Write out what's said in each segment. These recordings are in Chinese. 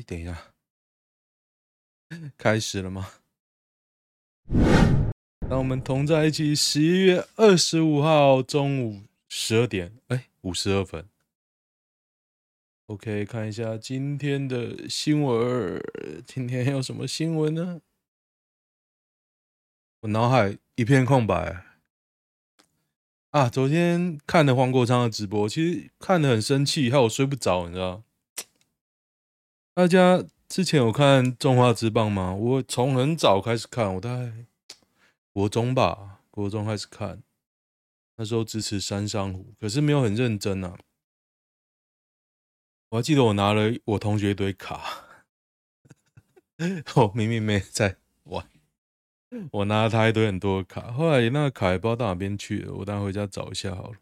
你等一下，开始了吗？让我们同在一起。十一月二十五号中午十二点，哎，五十二分。OK，看一下今天的新闻。今天有什么新闻呢？我脑海一片空白。啊，昨天看了黄国昌的直播，其实看得很生气，害我睡不着，你知道？大家之前有看中华之棒吗？我从很早开始看，我大概 国中吧，国中开始看，那时候支持山上虎，可是没有很认真啊。我还记得我拿了我同学一堆卡，我明明没在玩。我拿了他一堆很多卡，后来那个卡也不知道到哪边去了，我等下回家找一下好了。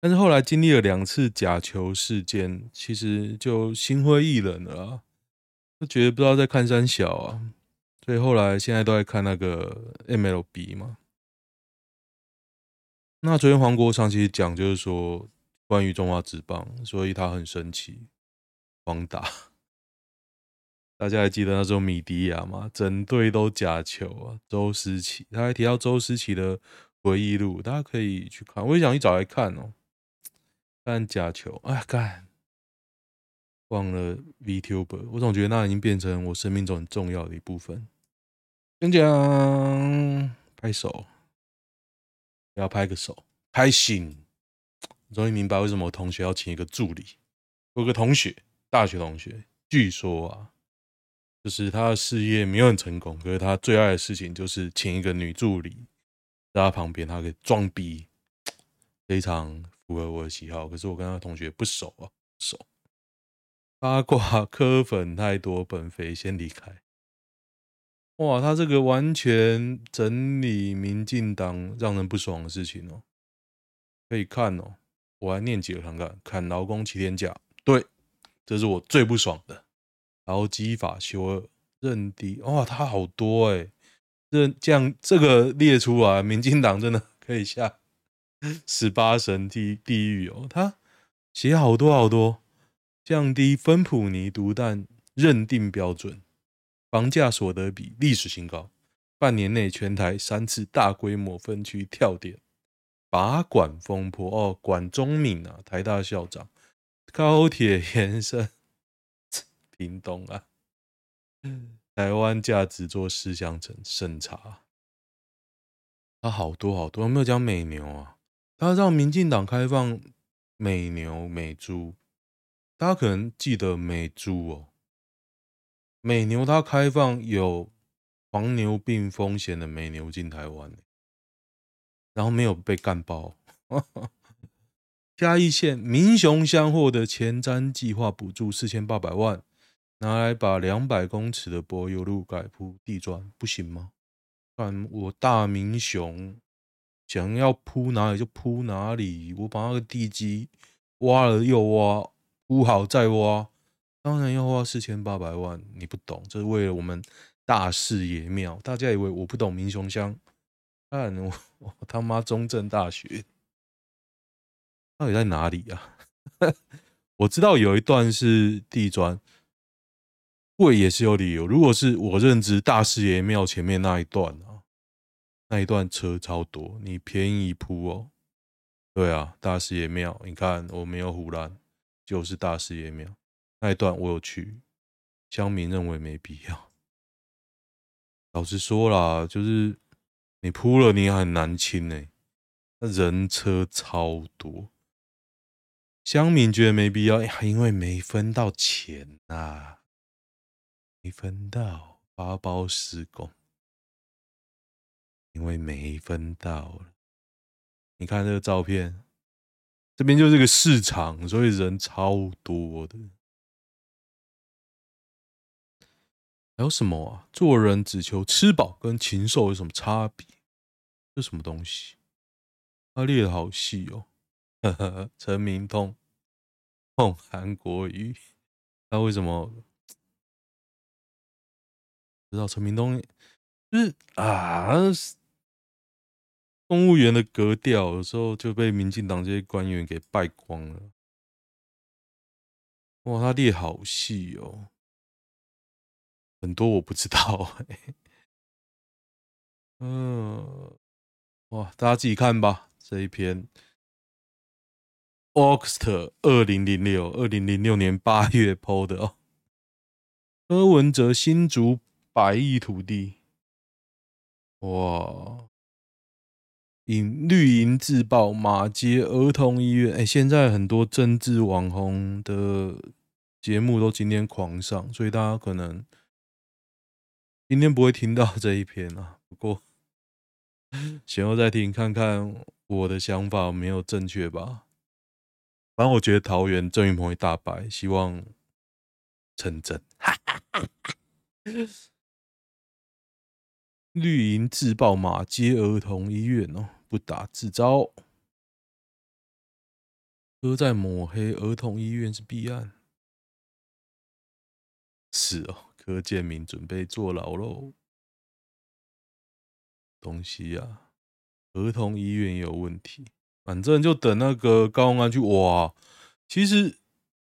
但是后来经历了两次假球事件，其实就心灰意冷了，就觉得不知道在看三小啊，所以后来现在都在看那个 MLB 嘛。那昨天黄国昌其实讲就是说关于中华职棒，所以他很生气，狂打。大家还记得那时候米迪亚吗？整队都假球啊！周思齐，他还提到周思齐的回忆录，大家可以去看。我也想去找来看哦。看假球，哎，干，忘了 VTuber，我总觉得那已经变成我生命中很重要的一部分。讲讲，拍手，要拍个手，开心。终于明白为什么我同学要请一个助理。我有个同学，大学同学，据说啊。就是他的事业没有很成功，可是他最爱的事情就是请一个女助理在他旁边，他可以装逼，非常符合我的喜好。可是我跟他同学不熟啊，熟。八卦 磕粉太多，本肥先离开。哇，他这个完全整理民进党让人不爽的事情哦，可以看哦。我还念几个看看，砍劳工七天假，对，这是我最不爽的。劳基法修二认定哇，他好多哎、这这样这个列出来，民进党真的 可以下十八神地地狱哦。他写好多好多，降低芬普尼毒弹认定标准，房价所得比历史新高，半年内全台三次大规模分区跳点，拔管风波哦，管中闵啊，台大校长，高铁延伸。叮咚啊！台湾价值做事项审审查，他好多好多，有没有讲美牛啊？他让民进党开放美牛美猪，大家可能记得美猪哦，美牛它开放有黄牛病风险的美牛进台湾，然后没有被干爆。嘉义县民雄乡获得前瞻计划补助四千八百万。拿来把两百公尺的柏油路改铺地砖不行吗？看我大民雄想要铺哪里就铺哪里，我把那个地基挖了又挖，铺好再挖，当然要花四千八百万。你不懂，这是为了我们大视野庙。大家以为我不懂民雄乡？看我，我他妈中正大学到底在哪里啊？我知道有一段是地砖。贵也是有理由。如果是我认知大士爷庙前面那一段啊，那一段车超多，你便宜铺哦。对啊，大士爷庙，你看我没有胡乱，就是大士爷庙那一段我有去，乡民认为没必要。老实说啦，就是你铺了，你很难清呢，那人车超多，乡民觉得没必要，因为没分到钱啊。没分到发包施工，因为没分到了。你看这个照片，这边就是个市场，所以人超多的。还有什么啊？做人只求吃饱，跟禽兽有什么差别？这什么东西？他列的好细哦。陈明通碰韩国瑜，那为什么不？知道陈明通就是啊，公务员的格调有时候就被民进党这些官员给败光了。哇，他列好细哦，很多我不知道。嗯，哇，大家自己看吧，这一篇。August 二零零六，二零零六年八月 PO 的哦。柯文哲新竹百亿土地，哇！引绿营自爆马街儿童医院，哎，现在很多政治网红的节目都今天狂上，所以大家可能今天不会听到这一篇啊。不过，先后再听看看我的想法有没有正确吧。反正我觉得桃园郑运鹏会大败，希望成真。绿营自爆马街儿童医院哦，不打自招。柯在抹黑儿童医院是弊案，是哦。柯建铭准备坐牢喽。东西啊，儿童医院也有问题。反正就等那个高安去挖。其实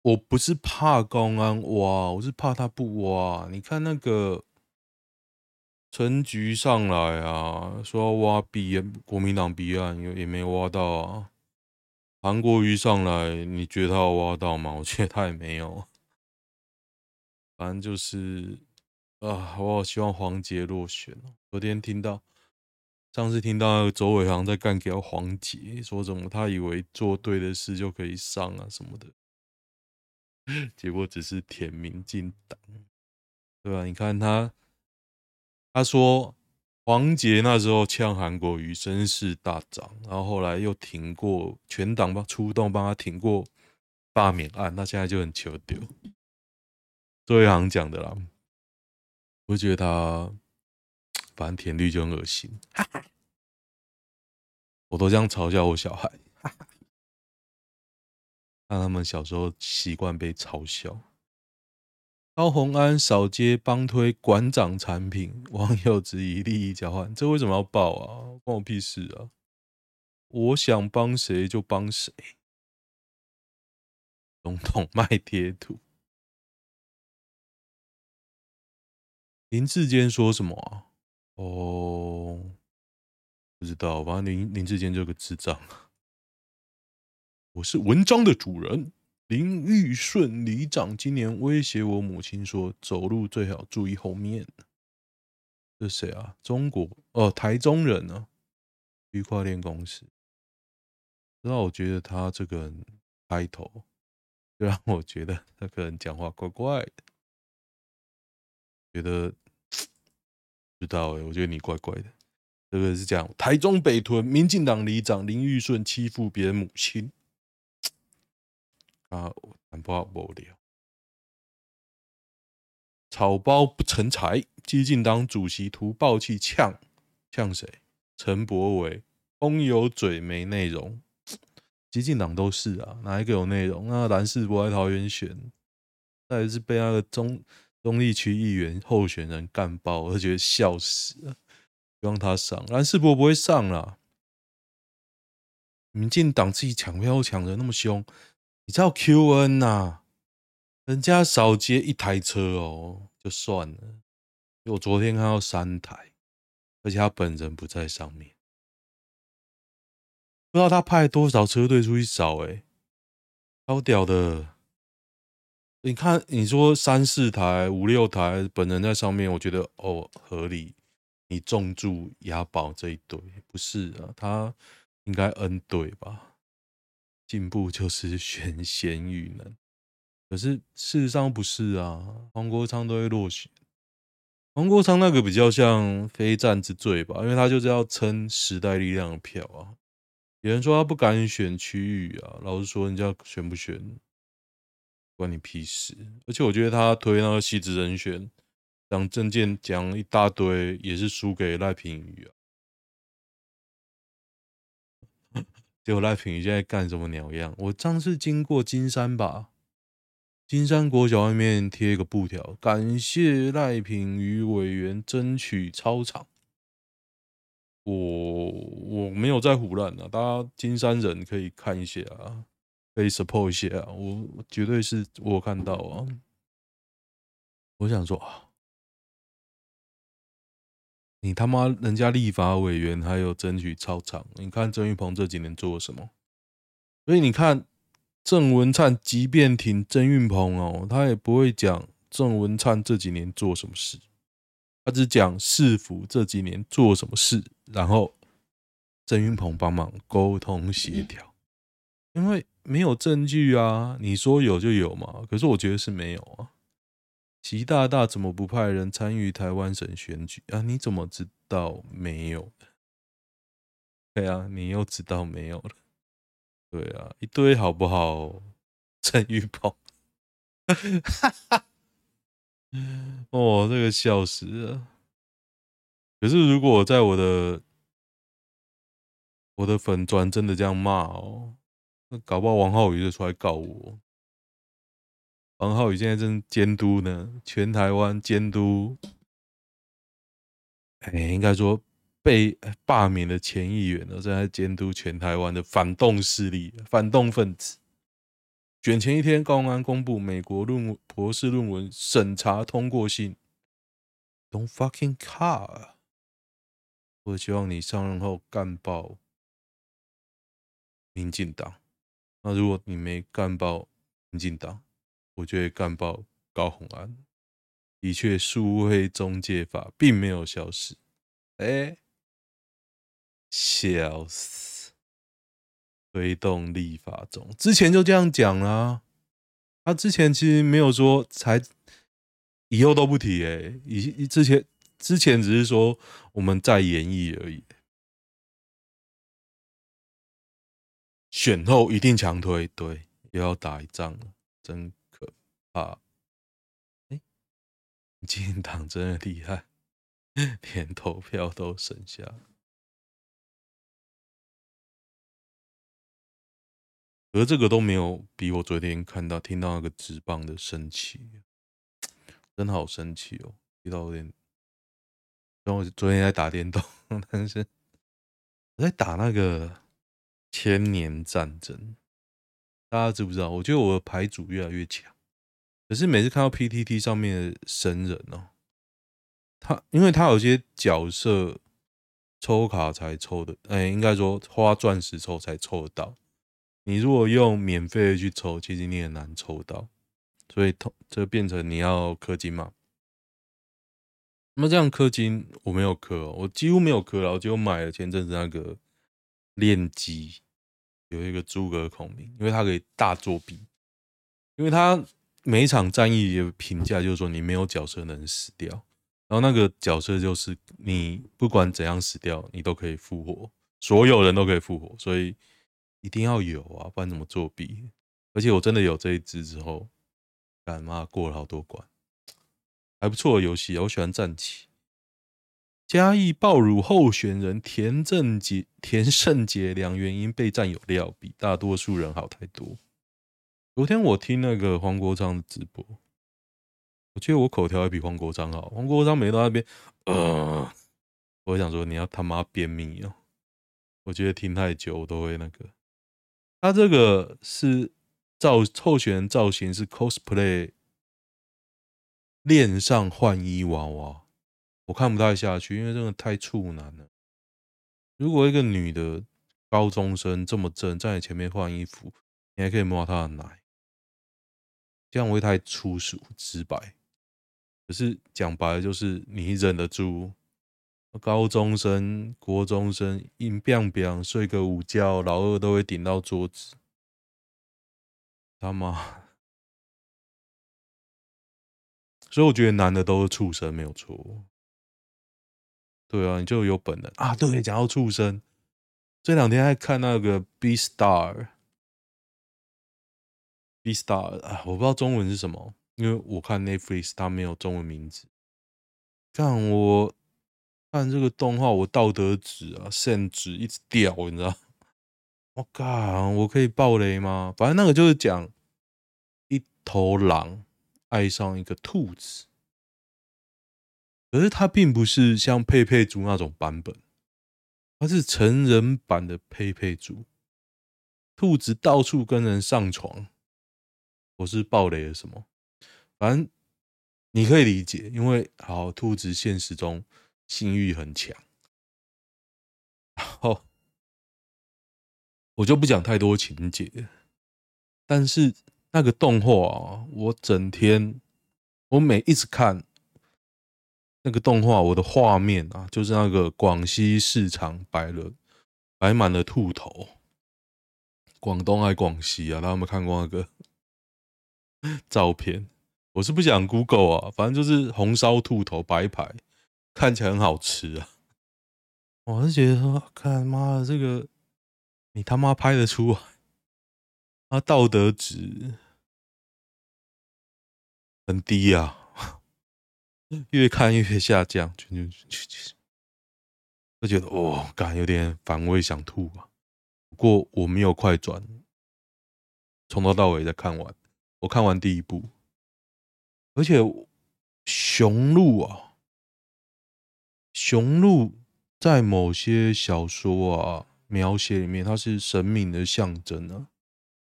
我不是怕高安挖，我是怕他不挖。你看那个陈菊上来啊，说要挖弊案，国民党弊案也也没挖到啊。韩国瑜上来，你觉得他有挖到吗？我觉得他也没有。反正就是啊，我好希望黄杰落选。昨天听到。上次听到周伟航在干给黄杰，说什么他以为做对的事就可以上啊什么的，结果只是舔民进党，对吧？你看他，他说黄杰那时候呛韩国瑜声势大涨，然后后来又挺过全党帮出动帮他挺过罢免案，那现在就很求丢。周一航讲的啦，我觉得他。反正舔绿就很恶心，我都这样嘲笑我小孩，让他们小时候习惯被嘲笑。高虹安扫街帮推馆长产品，网友质疑利益交换，这为什么要报啊？关我屁事啊！我想帮谁就帮谁。总统卖贴图，林志坚说什么啊？哦，不知道，反正林林志坚这个智障。我是文章的主人，林玉顺里长今年威胁我母亲说，走路最好注意后面。这是谁啊？中国哦，台中人呢、啊？区块链公司。那我觉得他这个人开头，就让我觉得那个人讲话怪怪的，觉得。知道哎，我觉得你怪怪的。这个是讲台中北屯民进党里长林玉顺欺负别人母亲啊，很不无聊。草包不成材，激进党主席图爆气呛呛谁？陈柏惟，空有嘴没内容。激进党都是啊，哪一个有内容？那蓝世博在桃园选，那也是被那个中。中坜区议员候选人干爆，我都觉得笑死了。希望他上，蓝世博不会上啦。民进党自己抢票抢的那么凶，叫 QN 呐、啊？人家少接一台车哦，就算了。我昨天看到三台，而且他本人不在上面，不知道他派多少车队出去扫，哎，超屌的。你看，你说三四台、五六台，本人在上面，我觉得哦合理。你重注押宝这一队，不是啊？他应该 N 队吧？进步就是选贤与能，可是事实上不是啊。黄国昌都会落选，黄国昌那个比较像非战之罪吧？因为他就是要撑时代力量的票啊。有人说他不敢选区域啊，老实说，人家选不选？关你屁事！而且我觉得他推那个戏子人选，讲政见讲一大堆，也是输给赖品妤啊。结果赖品妤现在干什么鸟样？我上次经过金山吧，金山国小外面贴一个布条，感谢赖品妤委员争取操场。我我没有在胡乱啊，大家金山人可以看一下啊。可以 support 一下，我绝对是我看到啊。我想说啊，你他妈人家立法委员还有争取超长，你看郑玉鹏这几年做了什么？所以你看郑文灿，即便挺郑运鹏哦，他也不会讲郑文灿这几年做什么事，他只讲市府这几年做什么事，然后郑运鹏帮忙沟通协调，因为没有证据啊，你说有就有嘛，可是我觉得是没有啊。习大大怎么不派人参与台湾省选举啊？你怎么知道没有？对啊，你又知道没有了？对啊，一堆好不好？陈玉鹏，哦，这个笑死了。可是如果在我的我的粉砖真的这样骂哦，那搞不好王浩宇就出来告我。王浩宇现在正监督呢，全台湾监督，哎，应该说被罢免的前议员呢，正在监督全台湾的反动势力、反动分子。选前一天，高安公布美国论博士论文审查通过信，Don't fucking car！我希望你上任后干爆民进党。那如果你没干爆民进党，我就会干爆高虹安。的确，数位中介法并没有消失。哎，笑死！推动立法中，之前就这样讲啦。他之前其实没有说才，以后都不提。哎，以之前之前只是说我们在演绎而已。选后一定强推，对，又要打一仗了，真。啊！哎，民进党真的厉害，连投票都省下。而这个都没有比我昨天看到、听到那个直棒的生气，真的好生气哦！遇到有点，然后我昨天在打电动，但是我在打那个千年战争，大家知不知道？我觉得我的牌组越来越强。可是每次看到 PTT 上面的神人哦，他因为他有些角色抽卡才抽的，哎，应该说花钻石抽才抽得到。你如果用免费的去抽，其实你也难抽到，所以通这变成你要氪金嘛。那么这样氪金我没有氪哦，我几乎没有氪了，我就买了前阵子那个练机，有一个诸葛孔明，因为他可以大作弊，因为他。每一场战役的评价就是说，你没有角色能死掉，然后那个角色就是你不管怎样死掉，你都可以复活，所有人都可以复活，所以一定要有啊，不然怎么作弊？而且我真的有这一支之后，干妈过了好多关，还不错的游戏，我喜欢战棋。嘉义爆乳候选人田正杰、田胜杰两原因被战有料，比大多数人好太多。昨天我听那个黄国昌的直播，我觉得我口条还比黄国昌好。黄国昌每到那边，呃，我想说你要他妈便秘哦！我觉得听太久我都会那个。他这个是造候选人造型是 cosplay，恋上换衣娃娃，我看不太下去，因为真的太处男了。如果一个女的高中生这么正，在你前面换衣服，你还可以摸她的奶。这样会太粗俗直白，可是讲白了就是你忍得住。高中生、国中生硬邦邦睡个午觉，老二都会顶到桌子。他妈！所以我觉得男的都是畜生，没有错。对啊，你就有本能啊！对，讲到畜生，这两天还看那个《B Star Beastars》。Beastars 啊，我不知道中文是什么，因为我看 Netflix 它没有中文名字。看我看这个动画，我道德值啊，甚至一直掉，你知道？我靠，我可以爆雷吗？反正那个就是讲一头狼爱上一个兔子，可是它并不是像佩佩猪那种版本，它是成人版的佩佩猪。兔子到处跟人上床，我是暴雷了什么？反正你可以理解，因为好兔子现实中性欲很强，好我就不讲太多情节，但是那个动画啊，我整天我每一直看。那个动画，我的画面啊，就是那个广西市场摆了摆满了兔头，广东还广西啊？大家有没有看过那个 照片？我是不想 Google 啊，反正就是红烧兔头摆一排，看起来很好吃啊。我是觉得说，看妈的这个，你他妈拍得出来？啊，道德值很低啊。越看越下降，就就就就觉得哦，感有点反胃，想吐啊。不过我没有快转，从头到尾再看完。我看完第一部，而且雄鹿啊，雄鹿在某些小说啊描写里面，它是神明的象征啊，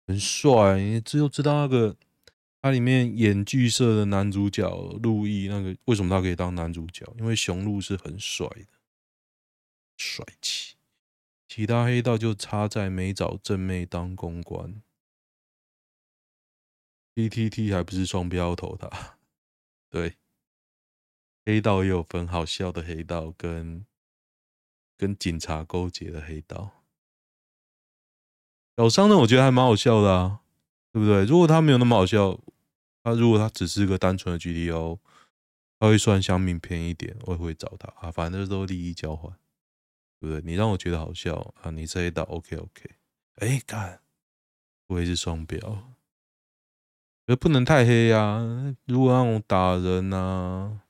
很帅。你只有知道那个。它里面演剧社的男主角陆毅，那个为什么他可以当男主角？因为雄鹿是很帅的，帅气。其他黑道就差在没找正妹当公关。PTT 还不是双标头他？对，黑道也有分好笑的黑道跟跟警察勾结的黑道。小商人我觉得还蛮好笑的啊。对不对？如果他没有那么好笑，他如果他只是个单纯的 GTO，他会算香茗便宜一点，我也会找他啊。反正都利益交换，对不对？你让我觉得好笑啊，你这一道 OK OK。哎，干，我也是双标，也不能太黑啊。如果那种打人啊，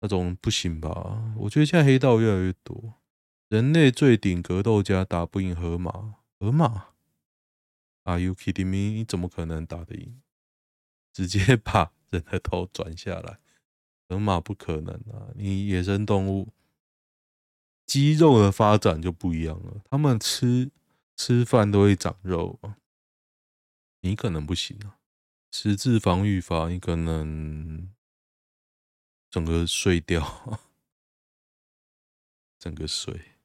那种不行吧？我觉得现在黑道越来越多，人类最顶格斗家打不赢河马，河马。Are you kidding me？你怎么可能打得赢？直接把人的头转下来，河马不可能啊！你野生动物肌肉的发展就不一样了，他们吃吃饭都会长肉啊，你可能不行啊！十字防御法，你可能整个碎掉，整个碎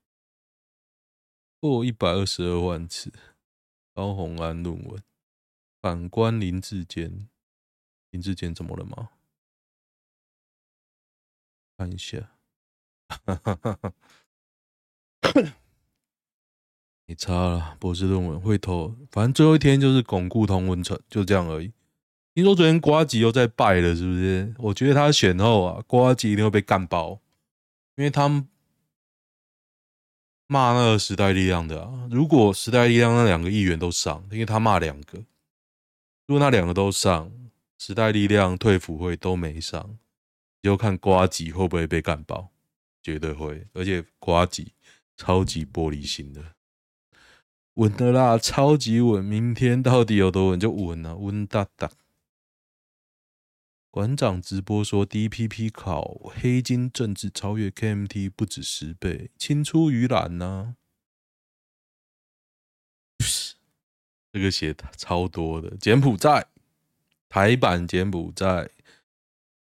过一百二十二万次。高虹安论文，反观林志坚，林志坚怎么了吗？看一下，你差了，博士论文会投，反正最后一天就是巩固同温层，就这样而已。听说昨天瓜吉又在败了，是不是？我觉得他选后啊，瓜吉一定会被干爆，因为他们。骂那个时代力量的啊！如果时代力量那两个议员都上，因为他骂两个，如果那两个都上，时代力量退辅会都没上，就看瓜吉会不会被干爆，绝对会，而且瓜吉超级玻璃心的，稳的啦，超级稳，明天到底有多稳就稳了，稳哒哒。馆长直播说，DPP 考黑金政治超越 KMT 不止十倍，青出于蓝呐。这个写超多的，柬埔寨台版柬埔寨，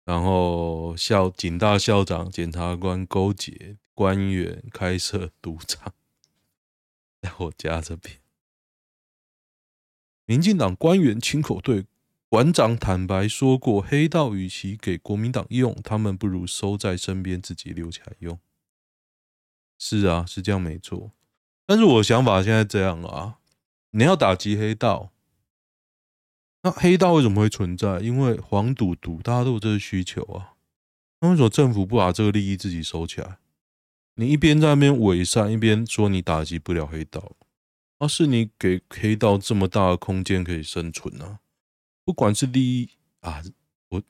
然后校警大校长、检察官勾结官员开设赌场，在我家这边，民进党官员亲口对。馆长坦白说过，黑道与其给国民党用，他们不如收在身边，自己留起来用。是啊，是这样没错。但是我想法现在这样啊，你要打击黑道，那黑道为什么会存在？因为黄赌毒，大家都有这个需求啊。那为什么政府不把这个利益自己收起来？你一边在那边伪善，一边说你打击不了黑道，而是你给黑道这么大的空间可以生存啊？不管是利益啊，我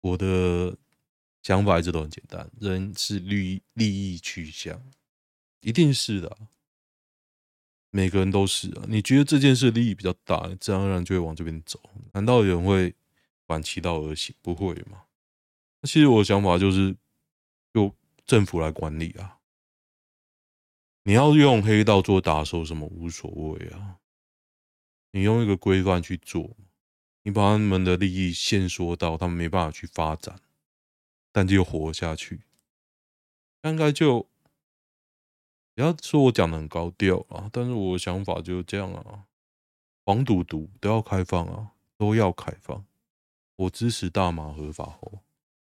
我的想法一直都很简单，人是利益利益取向，一定是的，每个人都是啊。你觉得这件事利益比较大，自然而然就会往这边走。难道有人会反其道而行？不会嘛？其实我的想法就是，由政府来管理啊。你要用黑道做打手什么无所谓啊。你用一个规范去做，你把他们的利益限缩到他们没办法去发展，但就活下去，应该就不要说我讲的很高调啊，但是我想法就是这样啊，黄赌毒都要开放啊，都要开放，我支持大麻合法化，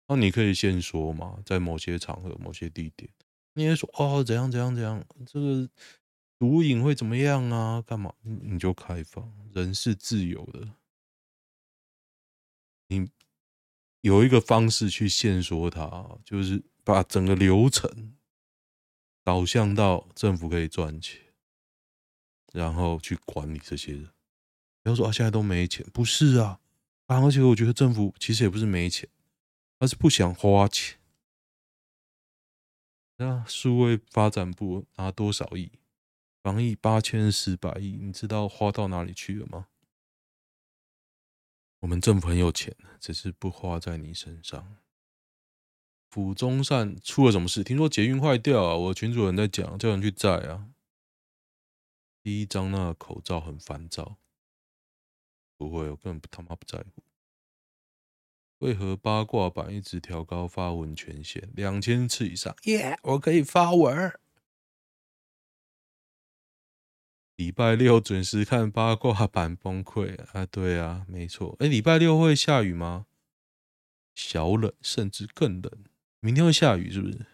那你可以限缩嘛，在某些场合、某些地点，你也说哦怎样怎样怎样，这个。毒瘾会怎么样啊？干嘛？你就开放，人是自由的。有一个方式去限缩它，就是把整个流程导向到政府可以赚钱，然后去管理这些人。不要说啊，现在都没钱，不是啊啊！而且我觉得政府其实也不是没钱，而是不想花钱。那数位发展部拿多少亿？防疫八千四百亿，你知道花到哪里去了吗？我们政府很有钱，只是不花在你身上。府中站出了什么事？听说捷运坏掉啊！我群主人在讲，叫人去载啊。第一张那个口罩很烦躁，不会，我根本不他妈不在乎。为何八卦版一直调高发文权限两千次以上？耶、我可以发文。礼拜六准时看八卦版崩溃啊！对啊，没错。哎，礼拜六会下雨吗？小冷，甚至更冷。明天会下雨是不是？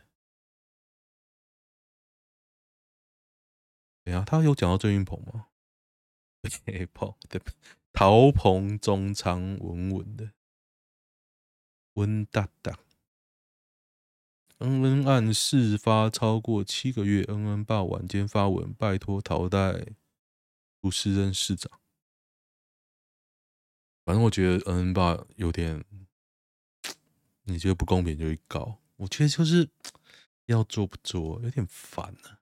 等下，他有讲到郑云鹏吗？嘿，跑对，陶鹏中仓稳稳的，温哒哒。恩恩案事发超过七个月，恩恩爸晚间发文拜托陶代不是任市长。反正我觉得恩恩爸有点，你觉得不公平就去告。我觉得就是要做不做，有点烦呢、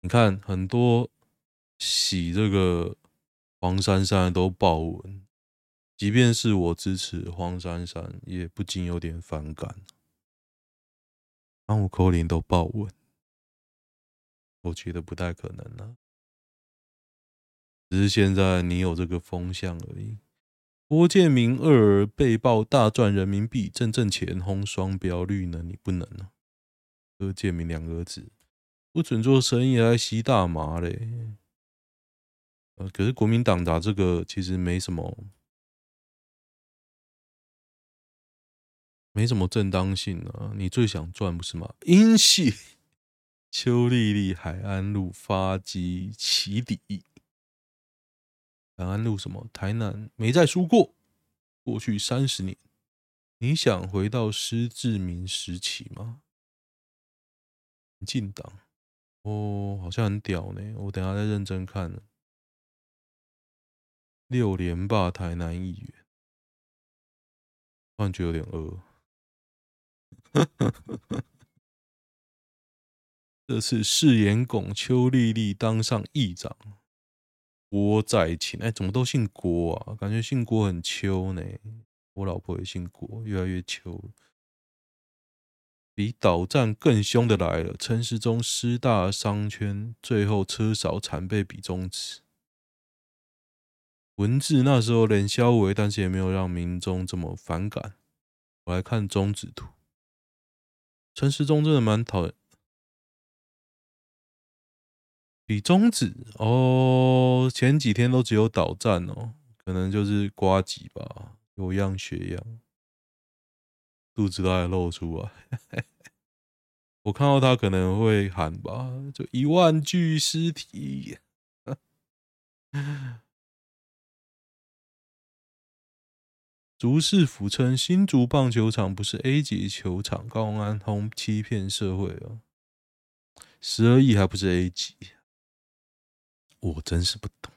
你看很多洗这个黄珊珊都爆文，即便是我支持黄珊珊，也不禁有点反感。安武口令都爆文，我觉得不太可能了、啊。只是现在你有这个风向而已。郭建明二被曝大赚人民币，挣挣钱轰双标绿呢？你不能啊！郭建明两个儿子不准做生意，还吸大麻嘞。呃，可是国民党打这个其实没什么。没什么正当性啊！你最想赚不是吗？英系邱丽丽海安路发迹起底，海安路什么？台南没再输过。过去三十年，你想回到施志明时期吗？民进党哦，好像很屌呢。我等下再认真看。六连霸台南议员，突然觉得有点饿。呵呵呵这次誓言拱邱丽丽当上议长，郭在清哎，怎么都姓郭啊？感觉姓郭很秋呢。我老婆也姓郭，越来越秋。比倒战更凶的来了，陈时中师大商圈最后车少惨被比中指。文字那时候连销为，但是也没有让民众这么反感。我来看中指图。陈时中真的蛮讨厌，比中指哦，前几天都只有倒站哦，可能就是呱吉吧，有样学样，肚子都还露出来。我看到他可能会喊吧，就一万具尸体。竹市府称新竹棒球场不是 A 级球场，高安通欺骗社会哦，十二亿还不是 A 级，我真是不懂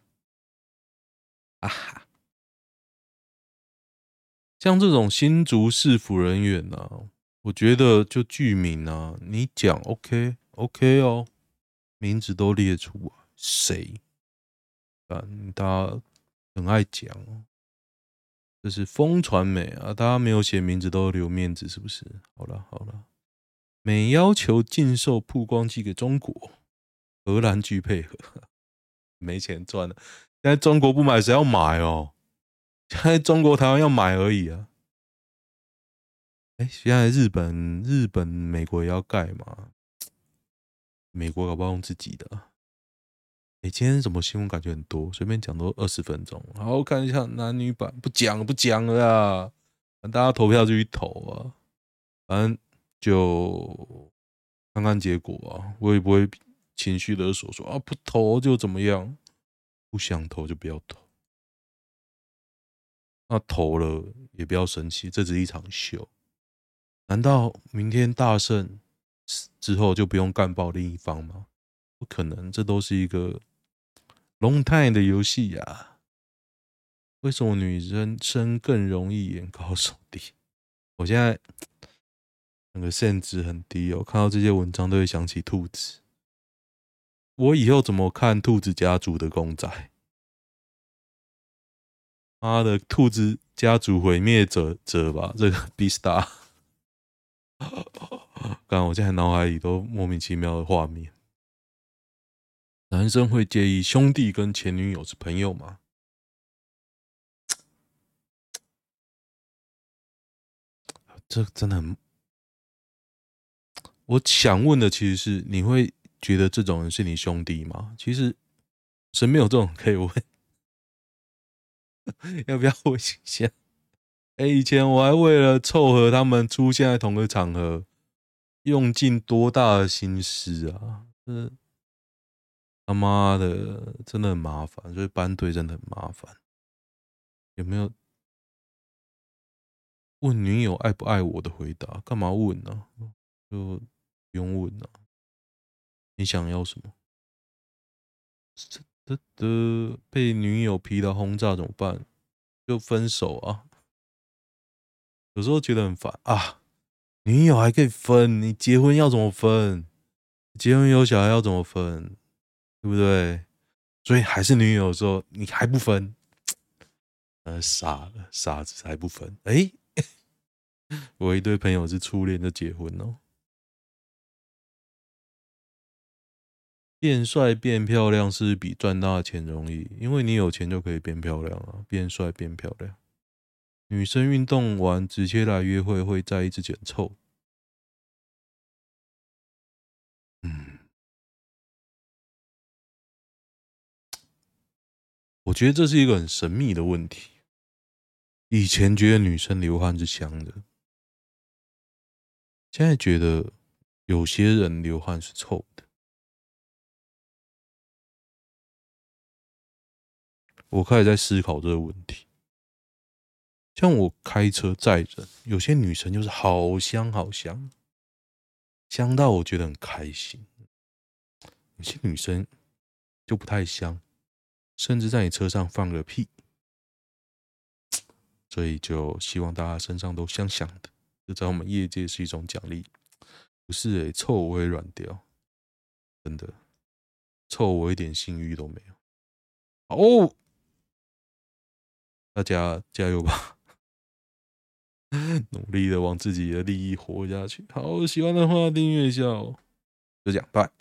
啊哈！像这种新竹市府人员呢、啊，我觉得就剧名啊，你讲 OK OK 哦，名字都列出啊，谁？啊，大家很爱讲。这是风传媒啊，大家没有写名字都留面子，是不是？好了好了，美要求禁售曝光机给中国，荷兰拒配合。没钱赚了。现在中国不买，谁要买哦？现在中国台湾要买而已啊。哎，现在日本、日本、美国也要盖嘛？美国搞不好用自己的。哎，今天什么新闻感觉很多？随便讲都二十分钟。好，我看一下男女版，不讲了不讲了啦。大家投票就去投啊，反正就看看结果啊。我也不会情绪勒索说啊，不投就怎么样，不想投就不要投。那投了也不要生气，这只是一场秀。难道明天大胜之后就不用干爆另一方吗？不可能，这都是一个 long time 的游戏呀。为什么女生生更容易眼高手低？我现在那个限值很低哦，看到这些文章都会想起兔子。我以后怎么看兔子家族的公仔？妈的，兔子家族毁灭者者吧，这个 Beastars。刚我现在脑海里都莫名其妙的画面。男生会介意兄弟跟前女友是朋友吗？这真的很……我想问的其实是，你会觉得这种人是你兄弟吗？其实身边有这种可以问，要不要问一下？哎，以前我还为了凑合他们出现在同个场合，用尽多大的心思啊！嗯他妈的真的很麻烦，所以班队真的很麻烦。有没有问女友爱不爱我的回答？干嘛问呢？就不用问了。你想要什么？得得，被女友劈到轰炸怎么办？就分手啊！有时候觉得很烦啊，女友还可以分，你结婚要怎么分？结婚有小孩要怎么分？对不对？所以还是女友的时候，你还不分？呃，傻了，傻子还不分？哎，我一堆朋友是初恋就结婚哦。变帅变漂亮是比赚大钱容易，因为你有钱就可以变漂亮啊，变帅变漂亮。女生运动完直接来约会，会在意自己很臭。我觉得这是一个很神秘的问题。以前觉得女生流汗是香的，现在觉得有些人流汗是臭的。我开始在思考这个问题。像我开车载人，有些女生就是好香好香，香到我觉得很开心。有些女生就不太香，甚至在你车上放个屁，所以就希望大家身上都香香的。这在我们业界是一种奖励，不是诶，臭我会软掉，真的，臭我一点性欲都没有。哦，大家加油吧！努力的往自己的利益活下去。好，喜欢的话订阅一下哦。就这样，拜。